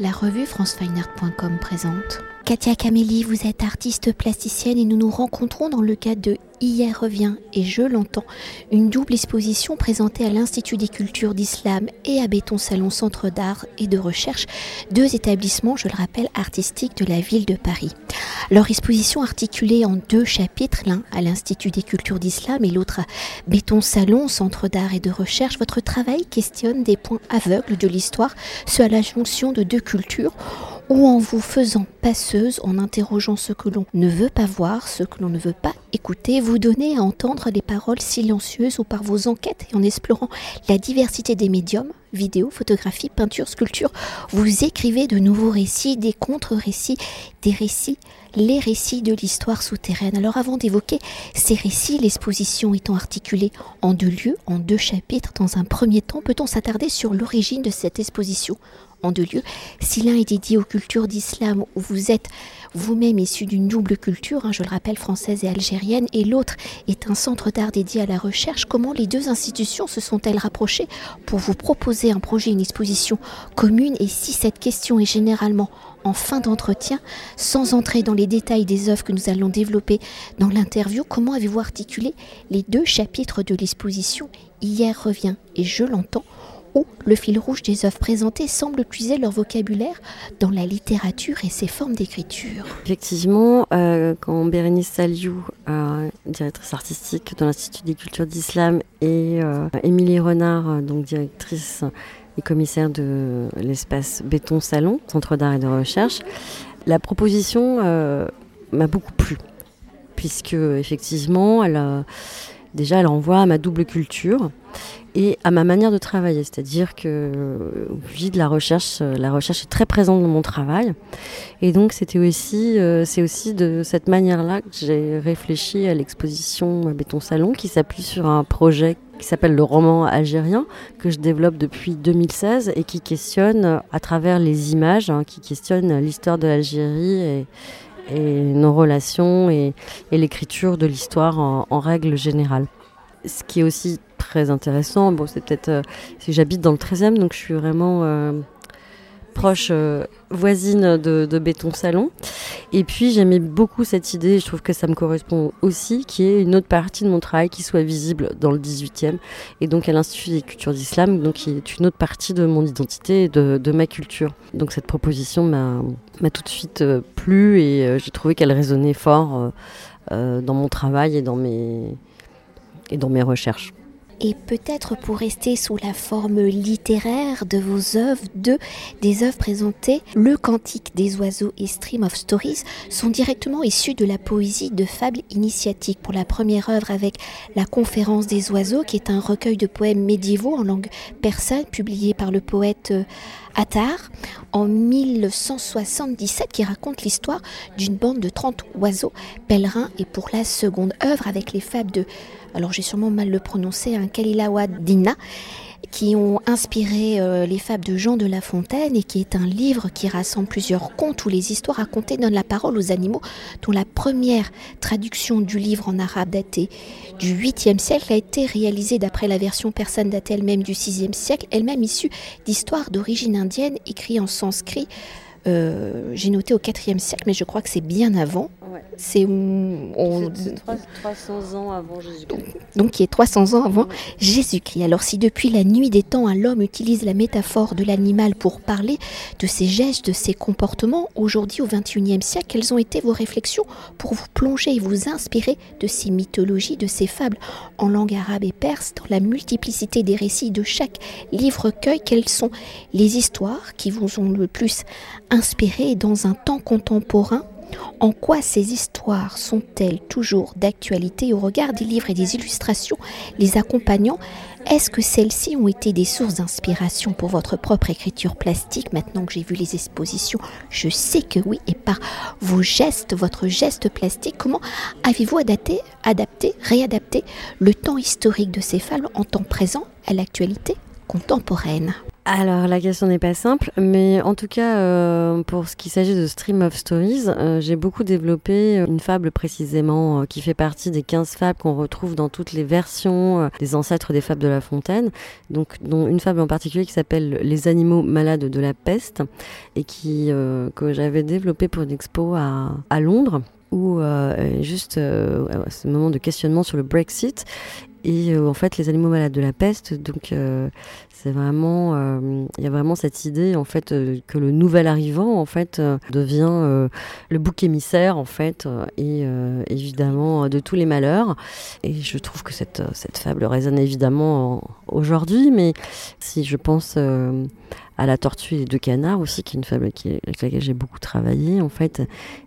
La revue francefineart.com présente. Katia Camélie, vous êtes artiste plasticienne et nous nous rencontrons dans le cadre de Hier revient et je l'entends, une double exposition présentée à l'Institut des cultures d'islam et à Béton Salon Centre d'art et de recherche, deux établissements, je le rappelle, artistiques de la ville de Paris. Leur exposition articulée en deux chapitres, l'un à l'Institut des cultures d'islam et l'autre à Béton Salon Centre d'art et de recherche, votre travail questionne des points aveugles de l'histoire, ceux à la jonction de deux cultures ou en vous faisant passeuse, en interrogeant ce que l'on ne veut pas voir, ce que l'on ne veut pas écouter, vous donnez à entendre les paroles silencieuses ou par vos enquêtes et en explorant la diversité des médiums, vidéo, photographie, peinture, sculpture, vous écrivez de nouveaux récits, des contre-récits, des récits, les récits de l'histoire souterraine. Alors avant d'évoquer ces récits, l'exposition étant articulée en deux lieux, en deux chapitres, dans un premier temps, peut-on s'attarder sur l'origine de cette exposition? En deux lieux. Si l'un est dédié aux cultures d'islam, où vous êtes vous-même issu d'une double culture, hein, je le rappelle, française et algérienne, et l'autre est un centre d'art dédié à la recherche, comment les deux institutions se sont-elles rapprochées pour vous proposer un projet, une exposition commune? Et si cette question est généralement en fin d'entretien, sans entrer dans les détails des œuvres que nous allons développer dans l'interview, comment avez-vous articulé les deux chapitres de l'exposition? Hier revient et je l'entends où le fil rouge des œuvres présentées semble puiser leur vocabulaire dans la littérature et ses formes d'écriture. Effectivement, euh, quand Bérénice Saliou, euh, directrice artistique de l'Institut des cultures d'islam, et euh, Émilie Renard, donc directrice et commissaire de l'espace Béton Salon, Centre d'art et de recherche, la proposition m'a beaucoup plu, puisque effectivement, elle déjà, elle envoie à ma double culture et à ma manière de travailler. C'est-à-dire que oui, de la recherche, euh, la recherche est très présente dans mon travail. Et donc c'était aussi, euh, c'est aussi de cette manière-là que j'ai réfléchi à l'exposition Béton Salon qui s'appuie sur un projet qui s'appelle le roman algérien, que je développe depuis 2016 et qui questionne à travers les images, hein, qui questionne l'histoire de l'Algérie nos relations et, l'écriture de l'histoire en règle générale. Ce qui est aussi très intéressant. Bon, c'est peut-être. Euh, j'habite dans le 13e, donc je suis vraiment euh, proche, euh, voisine de, Béton Salon. Et puis j'aimais beaucoup cette idée, je trouve que ça me correspond aussi, qui est une autre partie de mon travail qui soit visible dans le 18e, et donc à l'Institut des cultures d'islam, donc qui est une autre partie de mon identité et de, ma culture. Donc cette proposition m'a tout de suite plu et j'ai trouvé qu'elle résonnait fort dans mon travail et dans mes, et dans mes recherches et peut-être pour rester sous la forme littéraire de vos œuvres, de des œuvres présentées, Le Cantique des oiseaux et Stream of Stories sont directement issus de la poésie de fables initiatiques. Pour la première œuvre avec La Conférence des oiseaux, qui est un recueil de poèmes médiévaux en langue persane publié par le poète euh, Attar en 1177 qui raconte l'histoire d'une bande de 30 oiseaux pèlerins et pour la seconde œuvre avec les fables de alors j'ai sûrement mal le prononcé, un Kalilawa Dina, qui ont inspiré euh, les fables de Jean de La Fontaine et qui est un livre qui rassemble plusieurs contes où les histoires racontées donnent la parole aux animaux, dont la première traduction du livre en arabe daté du 8e siècle a été réalisée d'après la version persane datée elle-même du 6e siècle, elle-même issue d'histoires d'origine indienne écrites en sanskrit euh, j'ai noté au 4e siècle, mais je crois que c'est bien avant. C'est 300 ans avant Jésus-Christ. Donc, qui est 300 ans avant Jésus-Christ. Alors si depuis la nuit des temps, l'homme utilise la métaphore de l'animal pour parler de ses gestes, de ses comportements, aujourd'hui au 21e siècle, quelles ont été vos réflexions pour vous plonger et vous inspirer de ces mythologies, de ces fables en langue arabe et perse, dans la multiplicité des récits de chaque livre-cueil? Quelles sont les histoires qui vous ont le plus inspiré dans un temps contemporain en quoi ces histoires sont-elles toujours d'actualité au regard des livres et des illustrations les accompagnant? Est-ce que celles-ci ont été des sources d'inspiration pour votre propre écriture plastique? Maintenant que j'ai vu les expositions, je sais que oui. Et par vos gestes, votre geste plastique, comment avez-vous adapté, adapté, réadapté le temps historique de ces fables en temps présent à l'actualité contemporaine? Alors la question n'est pas simple, mais en tout cas euh, pour ce qui s'agit de Stream of Stories, euh, j'ai beaucoup développé une fable précisément euh, qui fait partie des 15 fables qu'on retrouve dans toutes les versions des ancêtres des fables de La Fontaine, donc dont une fable en particulier qui s'appelle Les animaux malades de la peste et qui que j'avais développée pour une expo à, à Londres où juste ce moment de questionnement sur le Brexit et en fait les animaux malades de la peste donc c'est vraiment, euh, il y a vraiment cette idée en fait euh, que le nouvel arrivant en fait euh, devient le bouc émissaire en fait et évidemment de tous les malheurs. Et je trouve que cette cette fable résonne évidemment aujourd'hui, mais si je pense à La Tortue et deux canards aussi, qui est une fable avec laquelle j'ai beaucoup travaillé en fait.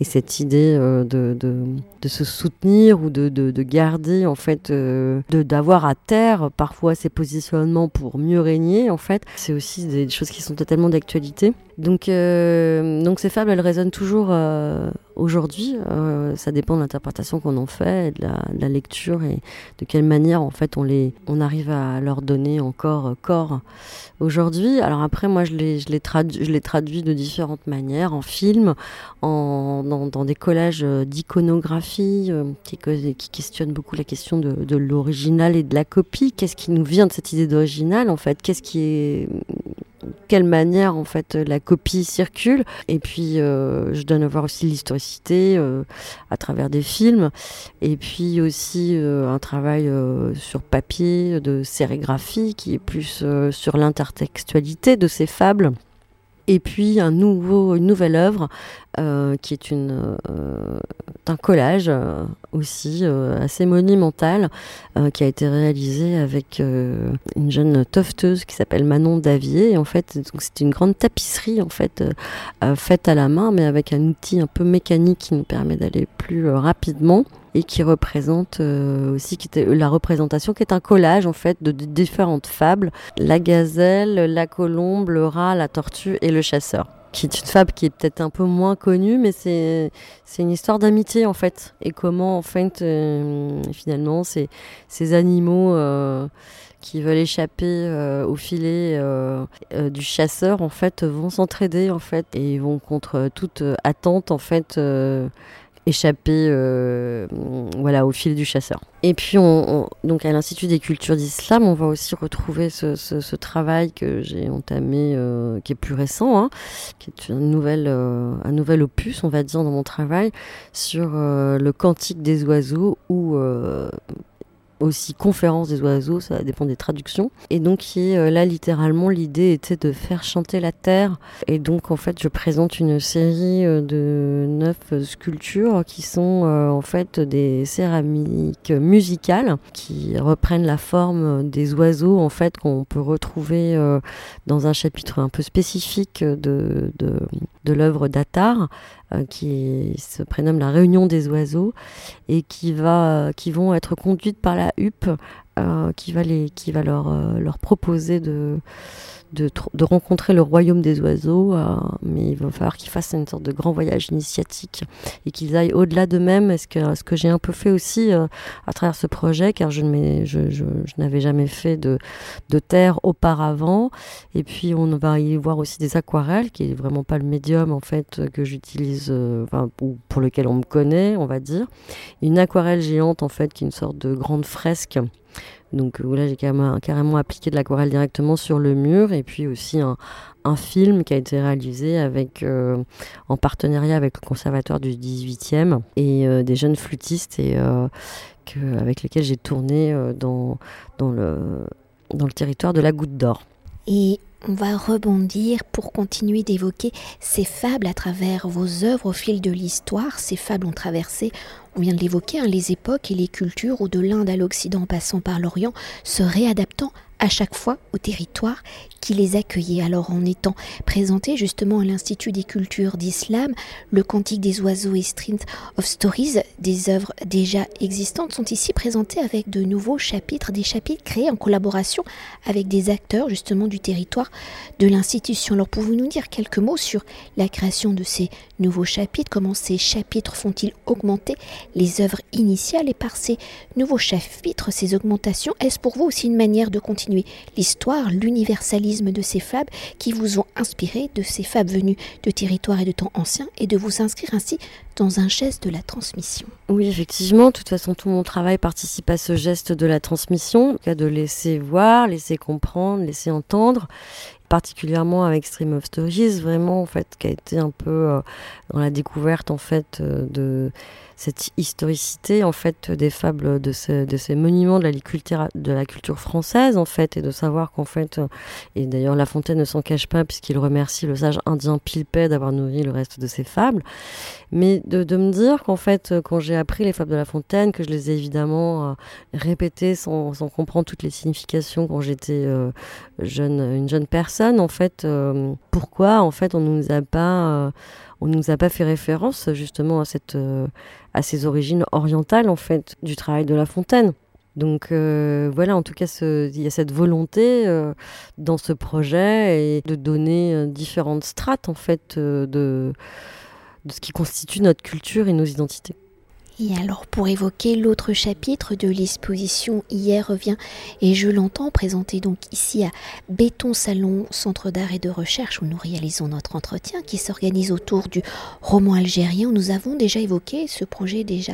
Et cette idée euh, de, de, se soutenir ou de, de garder en fait, euh, d'avoir à terre parfois ses positionnements pour mieux régner en fait, c'est aussi des choses qui sont totalement d'actualité. Donc, euh, donc ces fables, elles résonnent toujours euh, aujourd'hui. Euh, ça dépend de l'interprétation qu'on en fait, de la, lecture et de quelle manière en fait on arrive à leur donner encore corps aujourd'hui. Alors après, moi, je les, je traduis de différentes manières, en film, en, dans, des collages d'iconographie qui, questionnent beaucoup la question de, l'original et de la copie. Qu'est-ce qui nous vient de cette idée d'original en fait? Qu'est-ce qui quelle manière en fait la copie circule. Et puis euh, je donne à voir aussi l'historicité euh, à travers des films. Et puis aussi euh, un travail sur papier de sérigraphie qui est plus sur l'intertextualité de ces fables et puis une nouvelle œuvre euh, qui est euh, un collage euh, aussi assez monumental qui a été réalisé avec une jeune tofteuse qui s'appelle Manon Davier. En fait, c'est une grande tapisserie en fait faite à la main, mais avec un outil un peu mécanique qui nous permet d'aller plus rapidement et qui représente aussi qui était la représentation qui est un collage en fait de, différentes fables. La gazelle, la colombe, le rat, la tortue et le chasseur. Qui est une fable qui est peut-être un peu moins connue, mais c'est une histoire d'amitié en fait, et comment en fait euh, finalement ces ces animaux euh, qui veulent échapper euh, au filet du chasseur en fait vont s'entraider en fait et vont contre toute attente en fait échapper euh, voilà, au fil du chasseur. Et puis, on, donc à l'Institut des cultures d'islam, on va aussi retrouver ce, travail que j'ai entamé, euh, qui est plus récent, hein, qui est une nouvelle, euh, un nouvel opus, on va dire, dans mon travail, sur le cantique des oiseaux, ou aussi conférence des oiseaux, ça dépend des traductions. Et donc euh, là littéralement l'idée était de faire chanter la terre. Et donc en fait je présente une série euh, de neuf sculptures qui sont euh, en fait des céramiques musicales qui reprennent la forme des oiseaux en fait qu'on peut retrouver dans un chapitre un peu spécifique de, de, l'œuvre d'Attar qui se prénomme la Réunion des oiseaux et qui, va, qui vont être conduites par la huppe euh, qui va, les, qui va leur, euh, leur proposer de, de, de, rencontrer le royaume des oiseaux, euh, mais il va falloir qu'ils fassent une sorte de grand voyage initiatique et qu'ils aillent au-delà d'eux-mêmes. Ce que, ce que j'ai un peu fait aussi à travers ce projet, car je, je, je, je n'avais jamais fait de, de terre auparavant. Et puis on va y voir aussi des aquarelles, qui est vraiment pas le médium en fait que j'utilise, enfin, pour lequel on me connaît, on va dire. Une aquarelle géante en fait, qui est une sorte de grande fresque donc euh, là, j'ai carrément, appliqué de l'aquarelle directement sur le mur et puis aussi un, film qui a été réalisé avec, euh, en partenariat avec le conservatoire du 18e et euh, des jeunes flûtistes et, avec lesquels j'ai tourné dans, dans, le, dans le territoire de la Goutte d'Or. On va rebondir pour continuer d'évoquer ces fables à travers vos œuvres au fil de l'histoire. Ces fables ont traversé, on vient de l'évoquer, hein, les époques et les cultures, ou de l'Inde à l'Occident en passant par l'Orient, se réadaptant à chaque fois au territoire qui les accueillait. Alors en étant présenté justement à l'Institut des cultures d'islam, le Cantique des oiseaux et Street of Stories, des œuvres déjà existantes, sont ici présentées avec de nouveaux chapitres, des chapitres créés en collaboration avec des acteurs justement du territoire de l'institution. Alors pouvez-vous nous dire quelques mots sur la création de ces nouveaux chapitres, comment ces chapitres font-ils augmenter les œuvres initiales? Et par ces nouveaux chapitres, ces augmentations, est-ce pour vous aussi une manière de continuer l'histoire, l'universalisme de ces fables qui vous ont inspiré de ces fables venues de territoires et de temps anciens et de vous inscrire ainsi dans un geste de la transmission. Oui, effectivement, de toute façon, tout mon travail participe à ce geste de la transmission, de laisser voir, laisser comprendre, laisser entendre particulièrement avec Stream of Stories, vraiment en fait, qui a été un peu euh, dans la découverte en fait euh, de cette historicité en fait des fables de, de ces monuments de la, culture, française en fait et de savoir qu'en fait et d'ailleurs La Fontaine ne s'en cache pas puisqu'il remercie le sage indien Pilpay d'avoir nourri le reste de ses fables. Mais de, me dire qu'en fait quand j'ai appris les fables de La Fontaine que je les ai évidemment euh, répétées sans, comprendre toutes les significations quand j'étais euh, jeune une jeune personne en fait euh, pourquoi en fait on nous a pas on nous a pas fait référence justement à cette à ses origines orientales en fait du travail de La Fontaine. Donc euh, voilà, en tout cas, il y a cette volonté euh, dans ce projet et de donner euh, différentes strates en fait de ce qui constitue notre culture et nos identités. Et alors pour évoquer l'autre chapitre de l'exposition Hier revient et je l'entends présenté donc ici à Béton Salon, centre d'art et de recherche où nous réalisons notre entretien qui s'organise autour du roman algérien. Nous avons déjà évoqué ce projet déjà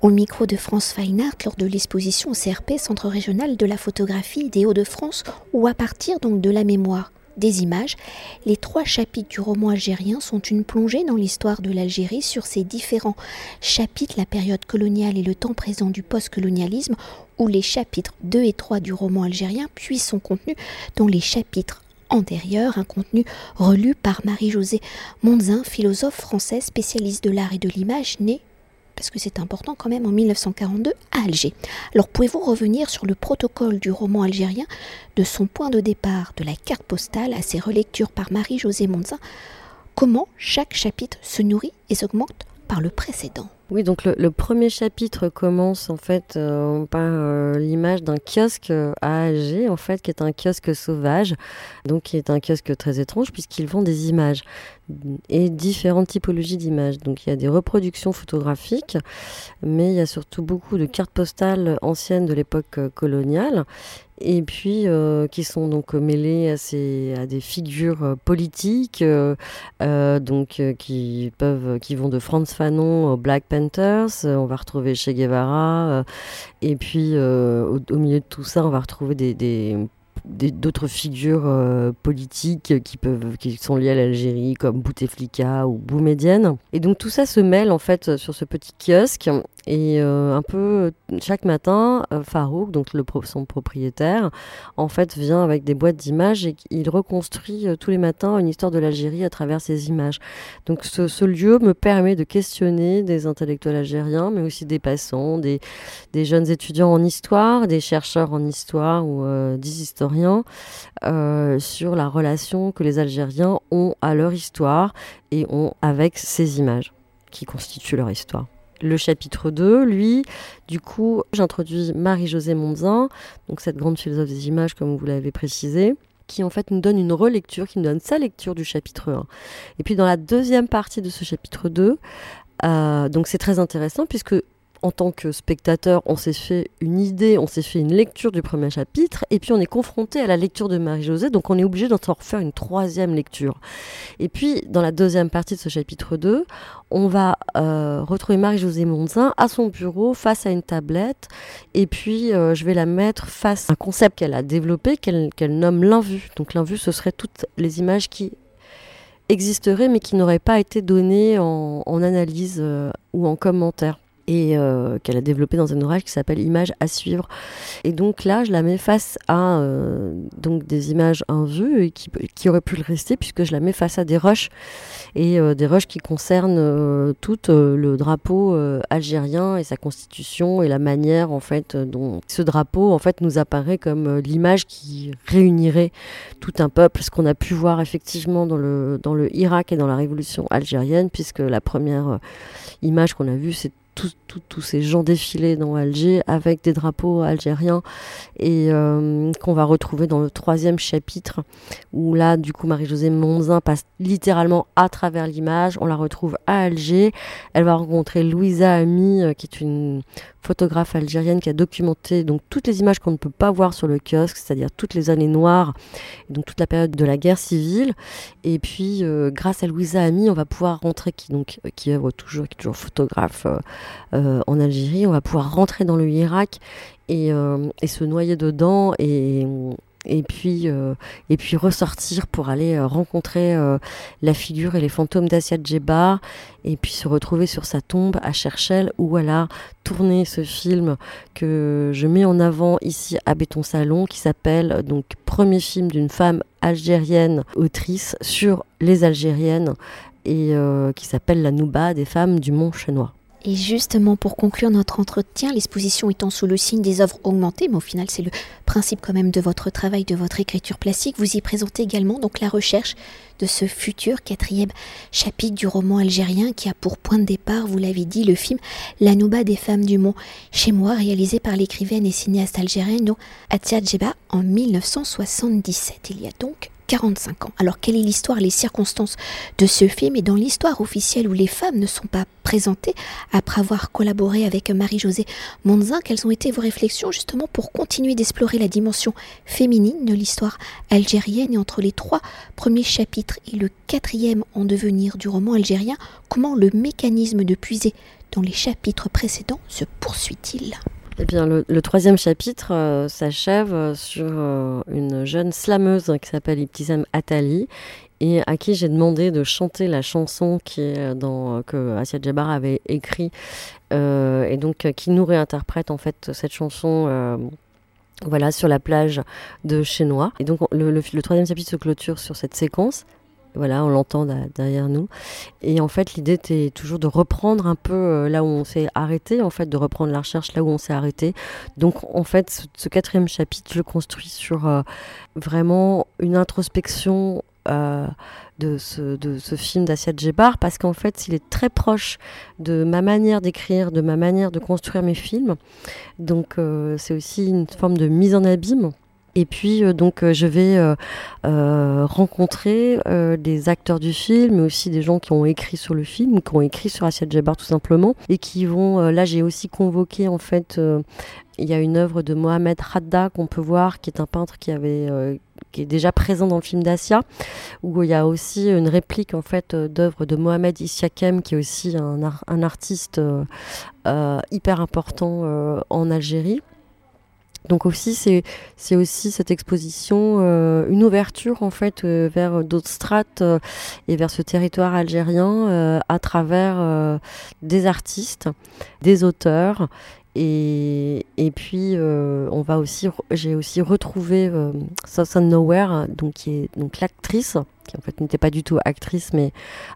au micro de France Fine Art lors de l'exposition CRP, Centre régional de la photographie des Hauts-de-France ou à partir donc de la mémoire des images, les trois chapitres du roman algérien sont une plongée dans l'histoire de l'Algérie sur ses différents chapitres, la période coloniale et le temps présent du post-colonialisme, où les chapitres 2 et 3 du roman algérien puissent son contenu dans les chapitres antérieurs, un contenu relu par Marie-Josée Monzin, philosophe française spécialiste de l'art et de l'image, née parce que c'est important quand même, en 1942 à Alger. Alors pouvez-vous revenir sur le protocole du roman algérien, de son point de départ, de la carte postale à ses relectures par Marie-Josée Monzin? Comment chaque chapitre se nourrit et s'augmente par le précédent oui, donc le, premier chapitre commence en fait euh, par euh, l'image d'un kiosque euh, à Alger, en fait, qui est un kiosque sauvage, donc qui est un kiosque très étrange puisqu'ils vendent des images et différentes typologies d'images. Donc il y a des reproductions photographiques, mais il y a surtout beaucoup de cartes postales anciennes de l'époque coloniale et puis euh, qui sont donc mêlés à, des figures euh, politiques euh, donc qui peuvent qui vont de Franz Fanon aux Black Panthers on va retrouver Che Guevara et puis au, milieu de tout ça on va retrouver d'autres figures politiques qui qui sont liées à l'Algérie comme Bouteflika ou Boumedienne et donc tout ça se mêle en fait sur ce petit kiosque et euh, un peu chaque matin, euh, Farouk, donc son propriétaire, en fait vient avec des boîtes d'images et il reconstruit euh, tous les matins une histoire de l'Algérie à travers ces images. Donc ce, lieu me permet de questionner des intellectuels algériens, mais aussi des passants, des jeunes étudiants en histoire, des chercheurs en histoire ou des historiens sur la relation que les Algériens ont à leur histoire et ont avec ces images qui constituent leur histoire le chapitre 2, lui, du coup, j'introduis Marie-Josée Monzin, donc cette grande philosophe des images, comme vous l'avez précisé, qui en fait nous donne une relecture, qui nous donne sa lecture du chapitre 1. Et puis dans la deuxième partie de ce chapitre 2, euh, donc c'est très intéressant puisque en tant que spectateur, on s'est fait une idée, on s'est fait une lecture du premier chapitre, et puis on est confronté à la lecture de Marie-Josée, donc on est obligé d'en refaire une troisième lecture. Et puis, dans la deuxième partie de ce chapitre 2, on va euh, retrouver Marie-Josée Monzin à son bureau, face à une tablette, et puis euh, je vais la mettre face à un concept qu'elle a développé, qu'elle nomme l'invue. Donc l'invue, ce serait toutes les images qui existeraient, mais qui n'auraient pas été données en, analyse euh, ou en commentaire et euh, qu'elle a développé dans un ouvrage qui s'appelle Images à suivre. Et donc là, je la mets face à euh, donc des images en vue et qui, qui auraient pu le rester puisque je la mets face à des roches et euh, des roches qui concernent tout le drapeau algérien et sa constitution et la manière en fait dont ce drapeau en fait nous apparaît comme l'image qui réunirait tout un peuple, ce qu'on a pu voir effectivement dans le dans le Irak et dans la révolution algérienne puisque la première image qu'on a vue c'est tous ces gens défilés dans Alger avec des drapeaux algériens et qu'on va retrouver dans le troisième chapitre où là, du coup, Marie-Josée Monzin passe littéralement à travers l'image. On la retrouve à Alger. Elle va rencontrer Louisa Ami, qui est une photographe algérienne qui a documenté donc toutes les images qu'on ne peut pas voir sur le kiosque, c'est-à-dire toutes les années noires, donc toute la période de la guerre civile. Et puis, euh, grâce à Louisa Ami, on va pouvoir rentrer, qui donc euh, qui toujours, qui est toujours photographe euh, en Algérie, on va pouvoir rentrer dans le Irak et, et se noyer dedans et et puis, euh, et puis ressortir pour aller euh, rencontrer euh, la figure et les fantômes d'Asia Djeba et puis se retrouver sur sa tombe à Cherchel où elle a tourné ce film que je mets en avant ici à Béton Salon qui s'appelle donc premier film d'une femme algérienne autrice sur les Algériennes et qui s'appelle La Nouba des femmes du Mont Chenois. Et justement, pour conclure notre entretien, l'exposition étant sous le signe des œuvres augmentées, mais au final c'est le principe quand même de votre travail, de votre écriture plastique, vous y présentez également donc la recherche de ce futur quatrième chapitre du roman algérien qui a pour point de départ, vous l'avez dit, le film La Nouba des femmes du Mont, chez moi, réalisé par l'écrivaine et cinéaste algérienne Atia Djeba en 1977. Il y a donc 45 ans. Alors quelle est l'histoire, les circonstances de ce film? Et dans l'histoire officielle où les femmes ne sont pas présentées après avoir collaboré avec Marie-Josée Monzin, quelles ont été vos réflexions justement pour continuer d'explorer la dimension féminine de l'histoire algérienne? Et entre les trois premiers chapitres et le quatrième en devenir du roman algérien, comment le mécanisme de puiser dans les chapitres précédents se poursuit-il? Eh bien, le, troisième chapitre euh, s'achève euh, sur euh, une jeune slameuse qui s'appelle Ibtizem Atali et à qui j'ai demandé de chanter la chanson que Asia Djabar avait écrit et donc qui nous réinterprète en fait cette chanson voilà, sur la plage de Chenois. Et donc le, troisième chapitre se clôture sur cette séquence voilà, on l'entend derrière nous. Et en fait, l'idée était toujours de reprendre un peu euh, là où on s'est arrêté, en fait, de reprendre la recherche là où on s'est arrêté. Donc, en fait, ce, quatrième chapitre, je le construis sur euh, vraiment une introspection euh, de, ce, film d'Asia Djebar, parce qu'en fait, il est très proche de ma manière d'écrire, de ma manière de construire mes films. Donc, c'est aussi une forme de mise en abîme. Et puis euh, donc euh, je vais euh, rencontrer des acteurs du film, mais aussi des gens qui ont écrit sur le film qui ont écrit sur Assiette Jabbar tout simplement, et qui vont. là, j'ai aussi convoqué en fait. il y a une œuvre de Mohamed Hadda qu'on peut voir, qui est un peintre qui est déjà présent dans le film d'Asia, où il y a aussi une réplique en fait d'œuvre de Mohamed Issiakem, qui est aussi un, un artiste hyper important en Algérie. Donc aussi, c'est aussi cette exposition, euh, une ouverture en fait euh, vers d'autres strates euh, et vers ce territoire algérien à travers des artistes, des auteurs. Et, et puis, on va aussi, j'ai aussi retrouvé Susan Nowhere, donc qui est donc l'actrice qui en fait n'était pas du tout actrice mais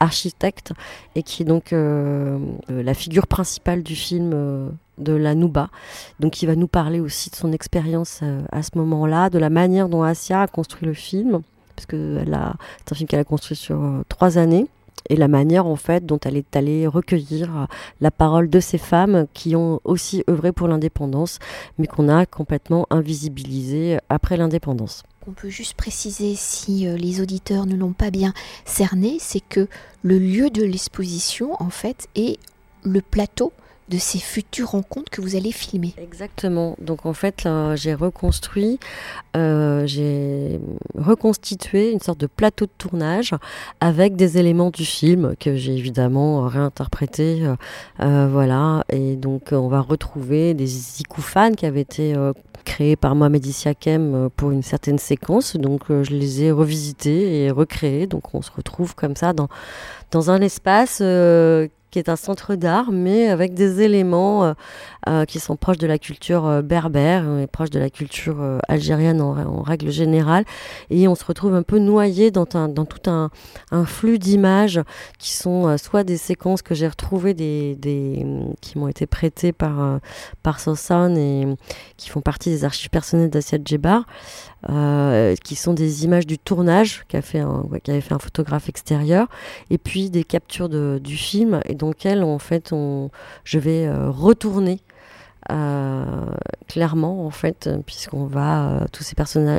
architecte et qui est donc la figure principale du film de la Nouba. Donc il va nous parler aussi de son expérience euh, à ce moment-là, de la manière dont Asia a construit le film, parce que c'est un film qu'elle a construit sur euh, trois années et la manière en fait dont elle est allée recueillir euh, la parole de ces femmes qui ont aussi œuvré pour l'indépendance, mais qu'on a complètement invisibilisé après l'indépendance. On peut juste préciser si les auditeurs ne l'ont pas bien cerné, c'est que le lieu de l'exposition en fait est le plateau de ces futures rencontres que vous allez filmer. Exactement. Donc en fait, j'ai reconstruit, euh, j'ai reconstitué une sorte de plateau de tournage avec des éléments du film que j'ai évidemment réinterprété. Euh, euh, voilà. Et donc on va retrouver des icoufanes qui avaient été créés par Mohamed Issiakem pour une certaine séquence. Donc je les ai revisités et recréés. Donc on se retrouve comme ça dans, dans un espace qui est un centre d'art, mais avec des éléments euh, euh, qui sont proches de la culture euh, berbère et proches de la culture algérienne en, règle générale. Et on se retrouve un peu noyé dans, dans tout un, flux d'images qui sont soit des séquences que j'ai retrouvées, des, qui m'ont été prêtées par, par Sosan et qui font partie des archives personnelles d'Assiad Djebar. qui sont des images du tournage qu'a fait un, qu'avait fait un photographe extérieur, et puis des captures de, du film, dans lesquelles en fait on, je vais retourner clairement en fait puisqu'on va tous ces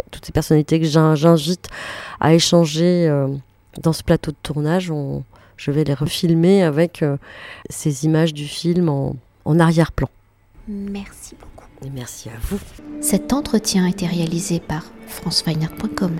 toutes ces personnalités que j'invite à échanger dans ce plateau de tournage on, je vais les refilmer avec euh, ces images du film en, en arrière-plan. Merci beaucoup. Et merci à vous. Cet entretien a été réalisé par franceweiner.com.